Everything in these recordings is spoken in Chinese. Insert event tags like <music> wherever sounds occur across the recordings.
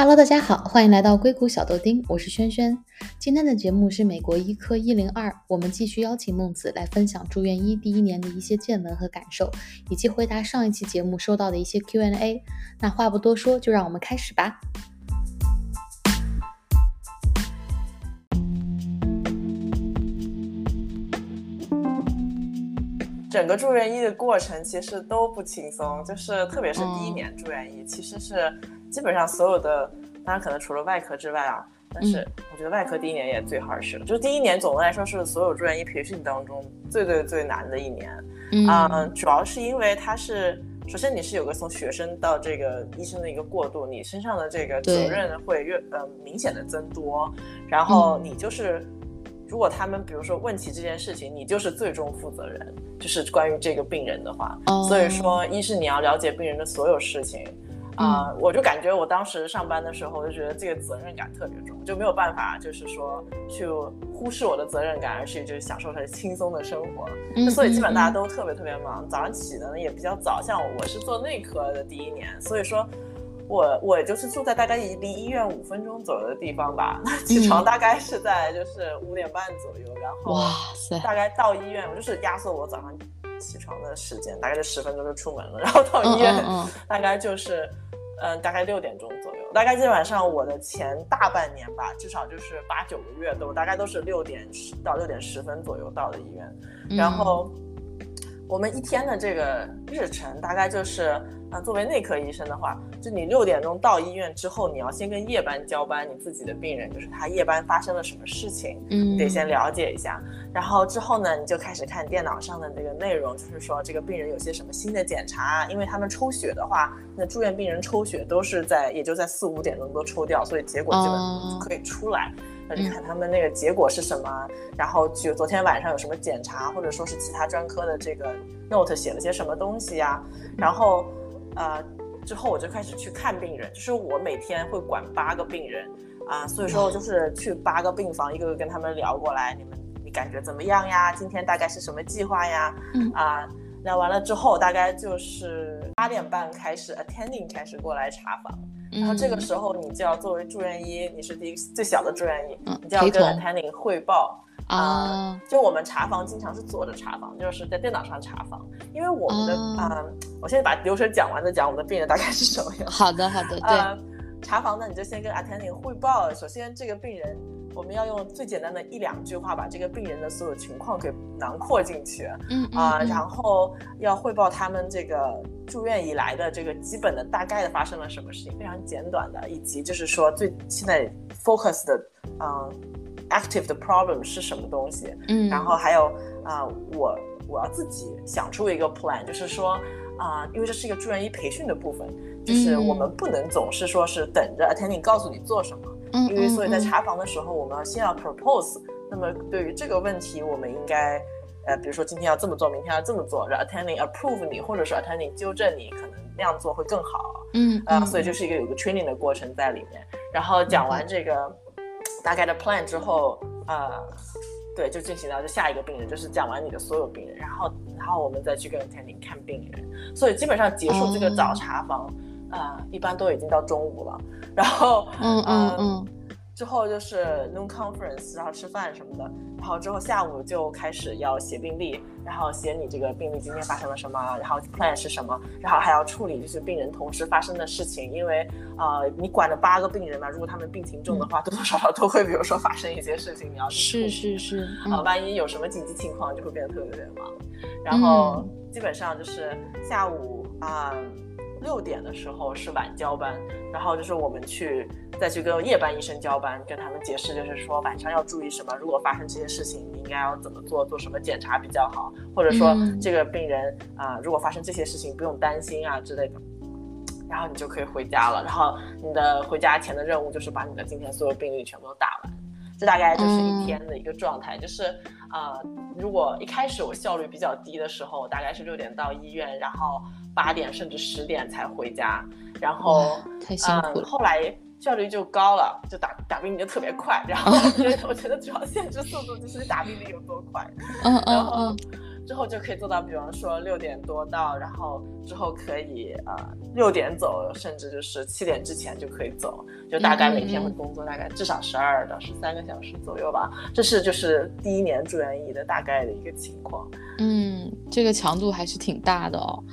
Hello，大家好，欢迎来到硅谷小豆丁，我是轩轩。今天的节目是美国医科一零二，我们继续邀请孟子来分享住院医第一年的一些见闻和感受，以及回答上一期节目收到的一些 Q&A。那话不多说，就让我们开始吧。整个住院医的过程其实都不轻松，就是特别是第一年住院医，其实是基本上所有的，当然可能除了外科之外啊，但是我觉得外科第一年也最 hard 了，就是第一年总的来说是所有住院医培训当中最最最难的一年，嗯，主要是因为它是首先你是有个从学生到这个医生的一个过渡，你身上的这个责任会越呃明显的增多，然后你就是。如果他们比如说问起这件事情，你就是最终负责人，就是关于这个病人的话，所以说一是你要了解病人的所有事情，啊，我就感觉我当时上班的时候就觉得这个责任感特别重，就没有办法就是说去忽视我的责任感，而去就是享受很轻松的生活。所以基本大家都特别特别忙，早上起的呢也比较早，像我是做内科的第一年，所以说。我我就是住在大概离医院五分钟左右的地方吧，起床大概是在就是五点半左右，然后哇塞，大概到医院我就是压缩我早上起床的时间，大概就十分钟就出门了，然后到医院大概就是嗯大概六点钟左右，大概基本上我的前大半年吧，至少就是八九个月都大概都是六点十到六点十分左右到的医院，然后我们一天的这个日程大概就是。啊，作为内科医生的话，就你六点钟到医院之后，你要先跟夜班交班，你自己的病人就是他夜班发生了什么事情，嗯，得先了解一下。然后之后呢，你就开始看电脑上的那个内容，就是说这个病人有些什么新的检查，因为他们抽血的话，那住院病人抽血都是在也就在四五点钟都抽掉，所以结果基本可以出来。那你看他们那个结果是什么？然后就昨天晚上有什么检查，或者说是其他专科的这个 note 写了些什么东西呀？然后。呃，之后我就开始去看病人，就是我每天会管八个病人啊，所以说就是去八个病房，一个个跟他们聊过来，你们你感觉怎么样呀？今天大概是什么计划呀？嗯啊，聊完了之后，大概就是八点半开始，attending 开始过来查房，然后这个时候你就要作为住院医，你是第一最小的住院医，你就要跟 attending 汇报。啊，就我们查房经常是坐着查房，就是在电脑上查房，因为我们的啊，我现在把流程讲完再讲我们的病人大概是什么样。好的，好的，对。查房呢，你就先跟 attending 汇报，首先这个病人，我们要用最简单的一两句话把这个病人的所有情况给囊括进去。嗯啊，然后要汇报他们这个住院以来的这个基本的大概的发生了什么事情，非常简短的，以及就是说最现在 focus 的，嗯。active 的 problem 是什么东西？嗯，然后还有啊，我我要自己想出一个 plan，就是说啊，因为这是一个住院医培训的部分，就是我们不能总是说是等着 attending 告诉你做什么，嗯，因为所以在查房的时候，我们要先要 propose。那么对于这个问题，我们应该呃，比如说今天要这么做，明天要这么做，让 attending approve 你，或者说 attending 纠正你，可能那样做会更好。嗯，啊，所以就是一个有个 training 的过程在里面。然后讲完这个。大概的 plan 之后，呃，对，就进行到就下一个病人，就是讲完你的所有病人，然后，然后我们再去跟 attending 看病人，所以基本上结束这个早查房，呃，一般都已经到中午了，然后，嗯嗯嗯。之后就是 noon conference，然后吃饭什么的，然后之后下午就开始要写病历，然后写你这个病历今天发生了什么，然后 plan 是什么，然后还要处理就是病人同时发生的事情，因为呃你管着八个病人嘛，如果他们病情重的话，多多少少都会比如说发生一些事情，你要是是是。啊，万一有什么紧急情况，就会变得特别特别忙，然后基本上就是下午啊。六点的时候是晚交班，然后就是我们去再去跟夜班医生交班，跟他们解释，就是说晚上要注意什么，如果发生这些事情，你应该要怎么做，做什么检查比较好，或者说这个病人啊，如果发生这些事情不用担心啊之类的，然后你就可以回家了。然后你的回家前的任务就是把你的今天所有病例全部都打完，这大概就是一天的一个状态。就是呃，如果一开始我效率比较低的时候，大概是六点到医院，然后。八点甚至十点才回家，然后嗯，后来效率就高了，就打打病历就特别快。然后我觉得主要限制速度就是打病的有多快。嗯嗯嗯。之后就可以做到，比方说六点多到，然后之后可以呃六点走，甚至就是七点之前就可以走，就大概每天会工作大概至少十二到十三个小时左右吧。这是就是第一年住院医的大概的一个情况。嗯，这个强度还是挺大的哦。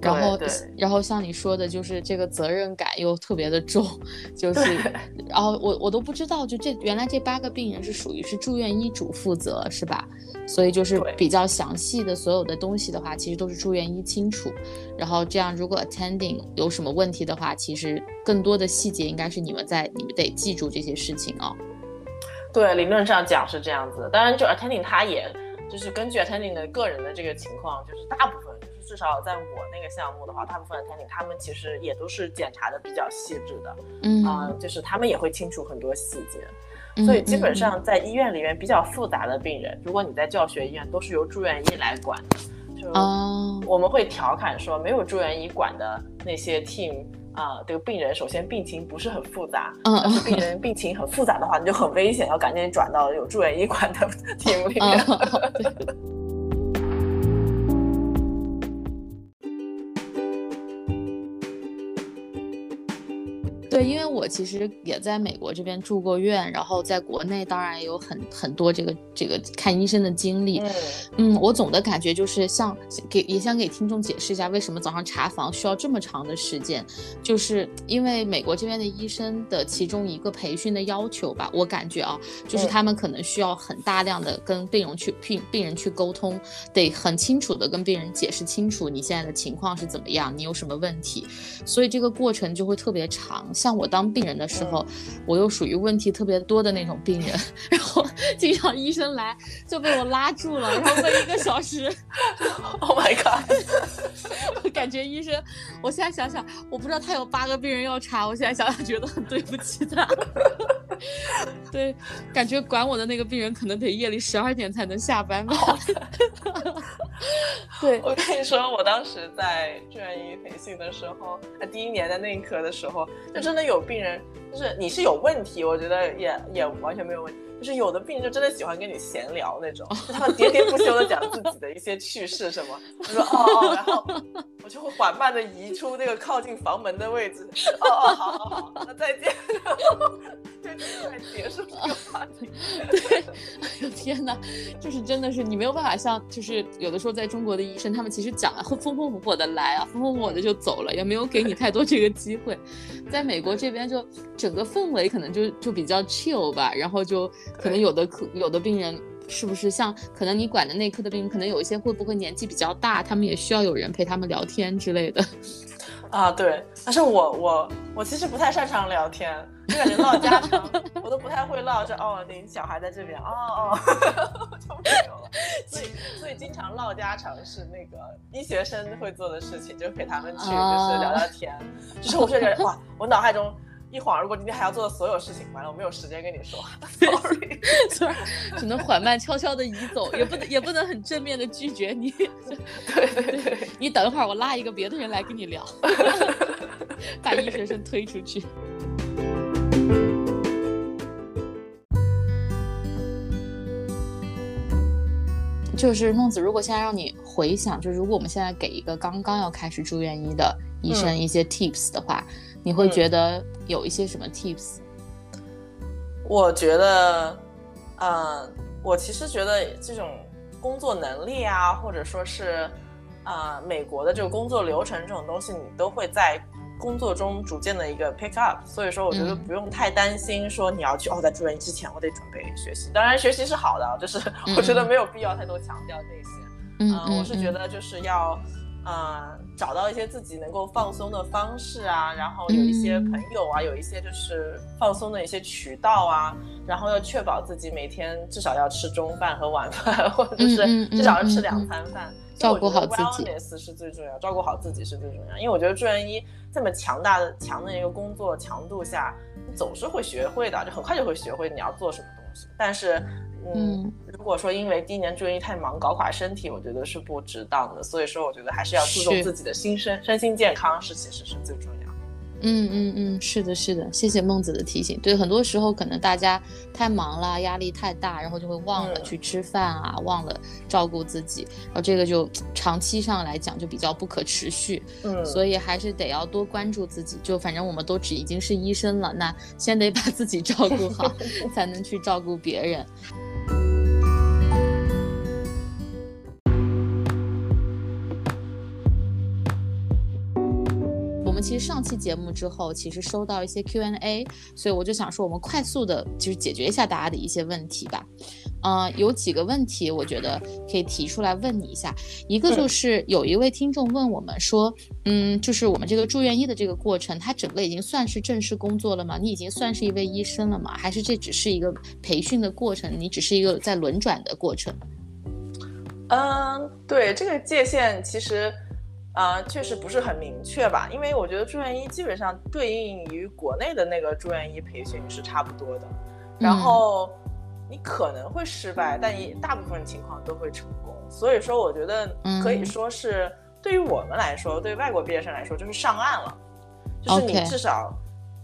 然后，然后像你说的，就是这个责任感又特别的重，就是，然后我我都不知道，就这原来这八个病人是属于是住院医嘱负责是吧？所以就是比较详细的所有的东西的话，其实都是住院医清楚。然后这样，如果 attending 有什么问题的话，其实更多的细节应该是你们在，你们得记住这些事情哦。对，理论上讲是这样子。当然，就 attending 他也就是根据 attending 的个人的这个情况，就是大部分。至少在我那个项目的话，大部分的 attending 他们其实也都是检查的比较细致的，嗯啊，就是他们也会清楚很多细节，所以基本上在医院里面比较复杂的病人，如果你在教学医院，都是由住院医来管的。就我们会调侃说，没有住院医管的那些 team 啊，这个病人首先病情不是很复杂，嗯，要是病人病情很复杂的话，你就很危险，要赶紧转到有住院医管的 <laughs> team 里面。对，因为我其实也在美国这边住过院，然后在国内当然也有很很多这个这个看医生的经历。嗯，我总的感觉就是像给也想给听众解释一下，为什么早上查房需要这么长的时间，就是因为美国这边的医生的其中一个培训的要求吧，我感觉啊，就是他们可能需要很大量的跟病人去病病人去沟通，得很清楚的跟病人解释清楚你现在的情况是怎么样，你有什么问题，所以这个过程就会特别长。像我当病人的时候，我又属于问题特别多的那种病人，<laughs> 然后经常医生来就被我拉住了，然后问一个小时。<laughs> Oh my god！<laughs> 我感觉医生，我现在想想，我不知道他有八个病人要查，我现在想想觉得很对不起他。对，感觉管我的那个病人可能得夜里十二点才能下班吧。<laughs> 对，我跟你说，我当时在住院医培训的时候，第一年的内科的时候，就真的有病人，就是你是有问题，我觉得也也完全没有问题。就是有的病人就真的喜欢跟你闲聊那种，就他们喋喋不休的讲自己的一些趣事什么。他说哦哦，然后我就会缓慢的移出那个靠近房门的位置。哦哦，好好好，那再见。<laughs> 就快结束这个话题。<laughs> 对，哎 <laughs> 呦天哪，就是真的是你没有办法像，就是有的时候在中国的医生，他们其实讲会风风火火的来啊，风风火火的就走了，也没有给你太多这个机会。在美国这边就整个氛围可能就就比较 chill 吧，然后就。可能有的可有的病人是不是像可能你管的内科的病人，可能有一些会不会年纪比较大，他们也需要有人陪他们聊天之类的。<laughs> 啊，对，但是我我我其实不太擅长聊天，就感觉唠家常，<laughs> 我都不太会唠。这哦，您小孩在这边，哦哦，<laughs> 就没有了。所以所以经常唠家常是那个医学生会做的事情，就陪他们去就是聊聊天。就是我是觉得哇，我脑海中。一晃，而过今天还要做的所有事情，完了我没有时间跟你说，<laughs> sorry，只能缓慢悄悄的移走，也不能也不能很正面的拒绝你。对对对，你等一会儿，我拉一个别的人来跟你聊，把医学生推出去。就是孟子，如果现在让你回想，就如果我们现在给一个刚刚要开始住院医的医生一些 tips 的话。你会觉得有一些什么 tips？我觉得，嗯，我其实觉得这种工作能力啊，或者说是，啊，美国的这个工作流程这种东西，你都会在工作中逐渐的一个 pick up。所以说，我觉得不用太担心说你要去哦，在住院之前我得准备学习。当然，学习是好的，就是我觉得没有必要太多强调这些。嗯，我是觉得就是要。嗯，找到一些自己能够放松的方式啊，然后有一些朋友啊，有一些就是放松的一些渠道啊，然后要确保自己每天至少要吃中饭和晚饭，或者是至少要吃两餐饭，照顾好自己是最重要，照顾好自己是最重要。因为我觉得住院医这么强大的强的一个工作强度下，你总是会学会的，就很快就会学会你要做什么东西。但是。嗯，如果说因为第一年住院医太忙搞垮身体，我觉得是不值当的。所以说，我觉得还是要注重自己的心身身心健康是其实是最重要。嗯嗯嗯，是的，是的，谢谢孟子的提醒。对，很多时候可能大家太忙了，压力太大，然后就会忘了去吃饭啊，忘了照顾自己，然后这个就 <tsk> 长期上来讲就比较不可持续。嗯，所以还是得要多关注自己。就反正我们都只已经是医生了，那先得把自己照顾好，<laughs> 才能去照顾别人。其实上期节目之后，其实收到一些 Q&A，所以我就想说，我们快速的，就是解决一下大家的一些问题吧。嗯，有几个问题，我觉得可以提出来问你一下。一个就是有一位听众问我们说，嗯，就是我们这个住院医的这个过程，它整个已经算是正式工作了吗？你已经算是一位医生了吗？还是这只是一个培训的过程？你只是一个在轮转的过程？嗯，对，这个界限其实。啊，确实不是很明确吧？因为我觉得住院医基本上对应于国内的那个住院医培训是差不多的。然后你可能会失败，但也大部分情况都会成功。所以说，我觉得可以说是对于我们来说，对外国毕业生来说，就是上岸了。就是你至少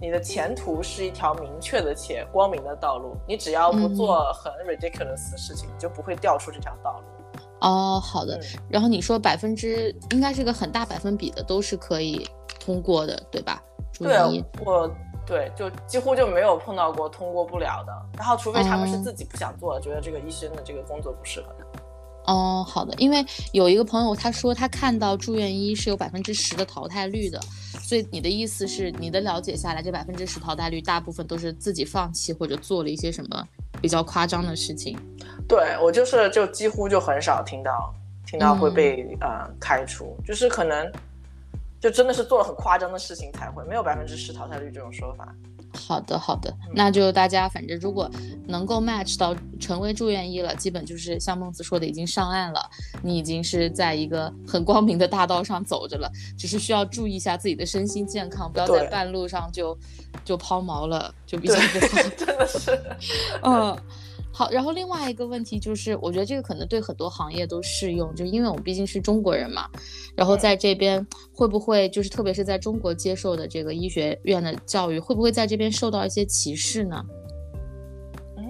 你的前途是一条明确的且光明的道路。你只要不做很 ridiculous 的事情，就不会掉出这条道路。哦，好的。然后你说百分之应该是个很大百分比的，都是可以通过的，对吧？对，我对，就几乎就没有碰到过通过不了的。然后除非他们是自己不想做，觉得这个医生的这个工作不适合他。哦，好的。因为有一个朋友他说他看到住院医是有百分之十的淘汰率的，所以你的意思是你的了解下来，这百分之十淘汰率大部分都是自己放弃或者做了一些什么比较夸张的事情。对我就是就几乎就很少听到听到会被呃开除，就是可能就真的是做了很夸张的事情才会没有百分之十淘汰率这种说法。好的好的，那就大家反正如果能够 match 到成为住院医了，基本就是像孟子说的已经上岸了，你已经是在一个很光明的大道上走着了，只是需要注意一下自己的身心健康，不要在半路上就就抛锚了，就比较不好。<laughs> 真的是，<laughs> 嗯。好，然后另外一个问题就是，我觉得这个可能对很多行业都适用，就因为我们毕竟是中国人嘛，然后在这边会不会就是特别是在中国接受的这个医学院的教育，会不会在这边受到一些歧视呢？嗯，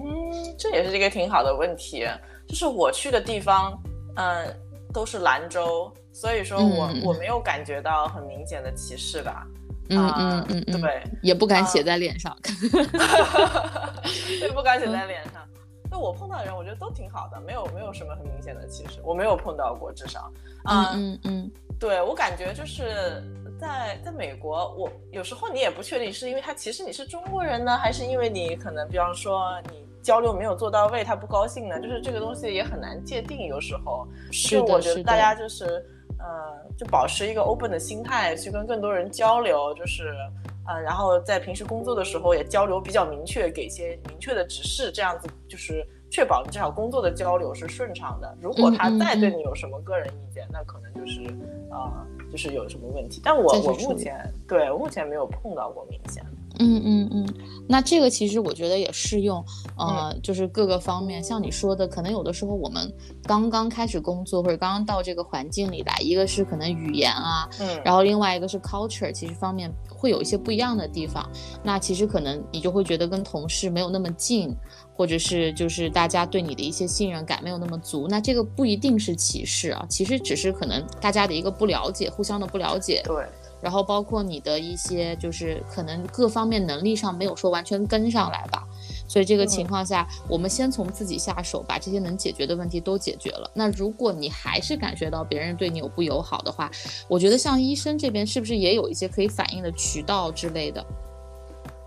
这也是一个挺好的问题。就是我去的地方，嗯，都是兰州，所以说我我没有感觉到很明显的歧视吧。嗯嗯嗯，对，也不敢写在脸上，<laughs> <laughs> 也不敢写在脸上。就我碰到的人，我觉得都挺好的，没有没有什么很明显的歧视，我没有碰到过，至少，嗯嗯嗯，对我感觉就是在在美国，我有时候你也不确定是因为他歧视你是中国人呢，还是因为你可能比方说你交流没有做到位，他不高兴呢，就是这个东西也很难界定，有时候是我觉得大家就是呃，就保持一个 open 的心态去跟更多人交流，就是。嗯，然后在平时工作的时候也交流比较明确，给一些明确的指示，这样子就是确保你至少工作的交流是顺畅的。如果他再对你有什么个人意见，那可能就是呃，就是有什么问题。但我我目前对我目前没有碰到过明显。嗯嗯嗯，那这个其实我觉得也适用，呃，就是各个方面，像你说的，可能有的时候我们刚刚开始工作或者刚刚到这个环境里来，一个是可能语言啊，嗯，然后另外一个是 culture，其实方面会有一些不一样的地方，那其实可能你就会觉得跟同事没有那么近，或者是就是大家对你的一些信任感没有那么足，那这个不一定是歧视啊，其实只是可能大家的一个不了解，互相的不了解，对。然后包括你的一些，就是可能各方面能力上没有说完全跟上来吧，所以这个情况下，我们先从自己下手，把这些能解决的问题都解决了。那如果你还是感觉到别人对你有不友好的话，我觉得像医生这边是不是也有一些可以反映的渠道之类的？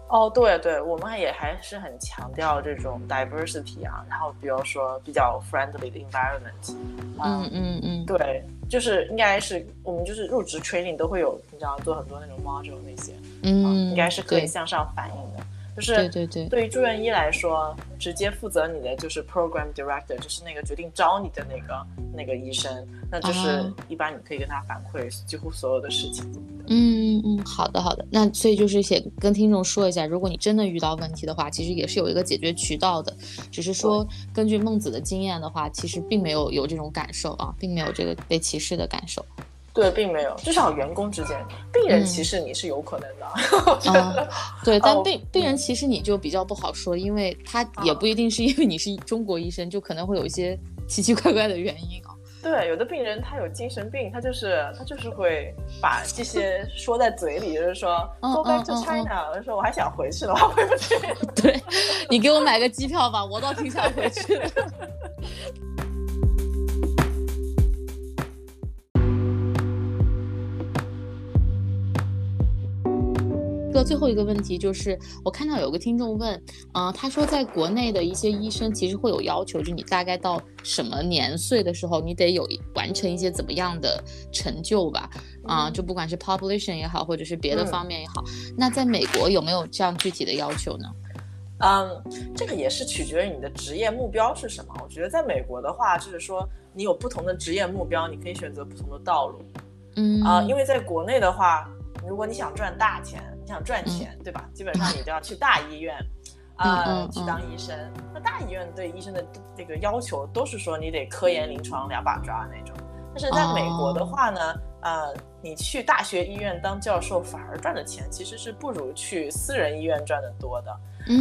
哦，对对，我们也还是很强调这种 diversity 啊，然后比如说比较 friendly 的 environment，嗯嗯嗯，对，就是应该是我们就是入职 training 都会有，你知道做很多那种 module 那些，嗯，应该是可以向上反映的。就是对对对，对于住院医来说，直接负责你的就是 program director，就是那个决定招你的那个那个医生，那就是一般你可以跟他反馈几乎所有的事情。嗯嗯嗯，好的好的，那所以就是写跟听众说一下，如果你真的遇到问题的话，其实也是有一个解决渠道的，只是说根据孟子的经验的话，其实并没有有这种感受啊，并没有这个被歧视的感受。对，并没有，至少员工之间，病人歧视你是有可能的。<laughs> 嗯，对，但病病人歧视你就比较不好说，因为他也不一定是因为你是中国医生，就可能会有一些奇奇怪怪的原因啊。对，有的病人他有精神病，他就是他就是会把这些说在嘴里，就是说 go back to China，我就说我还想回去的话回不去。<laughs> 对，你给我买个机票吧，我倒挺想回去。<laughs> 个最后一个问题就是，我看到有个听众问，嗯，他说在国内的一些医生其实会有要求，就你大概到什么年岁的时候，你得有完成一些怎么样的成就吧？啊，就不管是 population 也好，或者是别的方面也好，那在美国有没有这样具体的要求呢？嗯，这个也是取决于你的职业目标是什么。我觉得在美国的话，就是说你有不同的职业目标，你可以选择不同的道路。嗯啊，因为在国内的话，如果你想赚大钱。你想赚钱，对吧？基本上你就要去大医院，啊，去当医生。那大医院对医生的这个要求都是说你得科研临床两把抓那种。但是在美国的话呢，呃，你去大学医院当教授反而赚的钱其实是不如去私人医院赚的多的。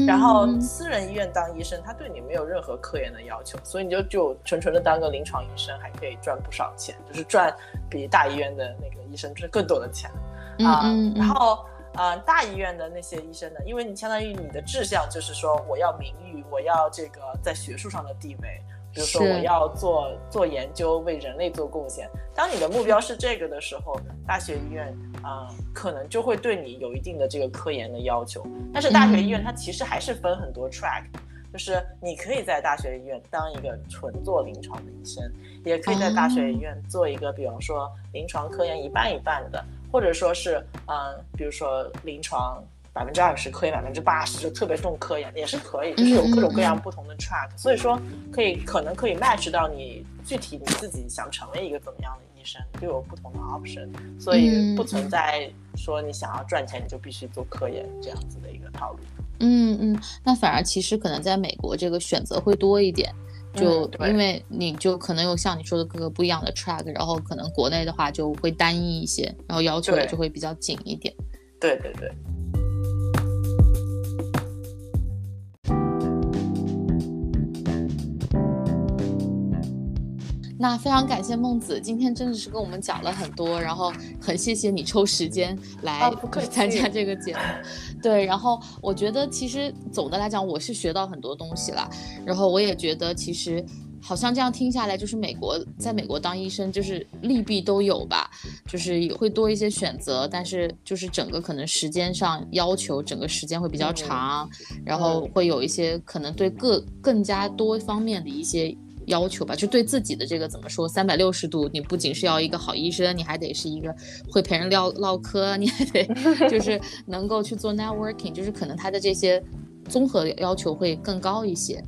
然后私人医院当医生，他对你没有任何科研的要求，所以你就就纯纯的当个临床医生，还可以赚不少钱，就是赚比大医院的那个医生赚更多的钱啊。然后。呃，大医院的那些医生呢？因为你相当于你的志向就是说，我要名誉，我要这个在学术上的地位，比如说我要做做研究，为人类做贡献。当你的目标是这个的时候，大学医院啊，可能就会对你有一定的这个科研的要求。但是大学医院它其实还是分很多 track，就是你可以在大学医院当一个纯做临床的医生，也可以在大学医院做一个，比方说临床科研一半一半的。或者说是，嗯，比如说临床百分之二十，科研百分之八十，就特别重科研也是可以，就是有各种各样不同的 track，所以说可以可能可以 match 到你具体你自己想成为一个怎么样的医生，就有不同的 option，所以不存在说你想要赚钱你就必须做科研这样子的一个套路。嗯嗯，那反而其实可能在美国这个选择会多一点。就因为你就可能有像你说的各个不一样的 track，然后可能国内的话就会单一一些，然后要求也就会比较紧一点。对对对。那非常感谢孟子，今天真的是跟我们讲了很多，然后很谢谢你抽时间来 <laughs> 参加这个节目。对，然后我觉得其实总的来讲，我是学到很多东西了。然后我也觉得其实好像这样听下来，就是美国在美国当医生就是利弊都有吧，就是也会多一些选择，但是就是整个可能时间上要求整个时间会比较长，然后会有一些可能对各更加多方面的一些。要求吧，就对自己的这个怎么说？三百六十度，你不仅是要一个好医生，你还得是一个会陪人唠唠嗑，你还得 <laughs> 就是能够去做 networking，就是可能他的这些综合要求会更高一些。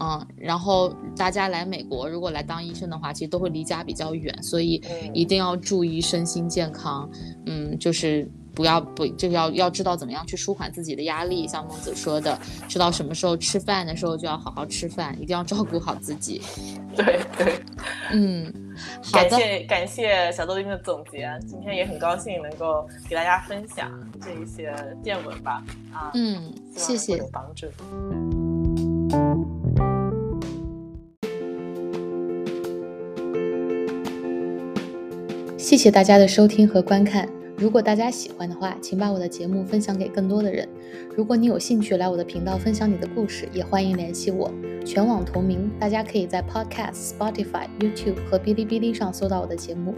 嗯，然后大家来美国，如果来当医生的话，其实都会离家比较远，所以一定要注意身心健康。嗯，就是。不要不就要要知道怎么样去舒缓自己的压力，像孟子说的，知道什么时候吃饭的时候就要好好吃饭，一定要照顾好自己。<laughs> 对对，嗯，<laughs> 感谢感谢小豆丁的总结，今天也很高兴能够给大家分享这一些见闻吧。啊，嗯，谢谢，有帮助。谢谢大家的收听和观看。如果大家喜欢的话，请把我的节目分享给更多的人。如果你有兴趣来我的频道分享你的故事，也欢迎联系我，全网同名。大家可以在 Podcast、Spotify、YouTube 和哔哩哔哩上搜到我的节目。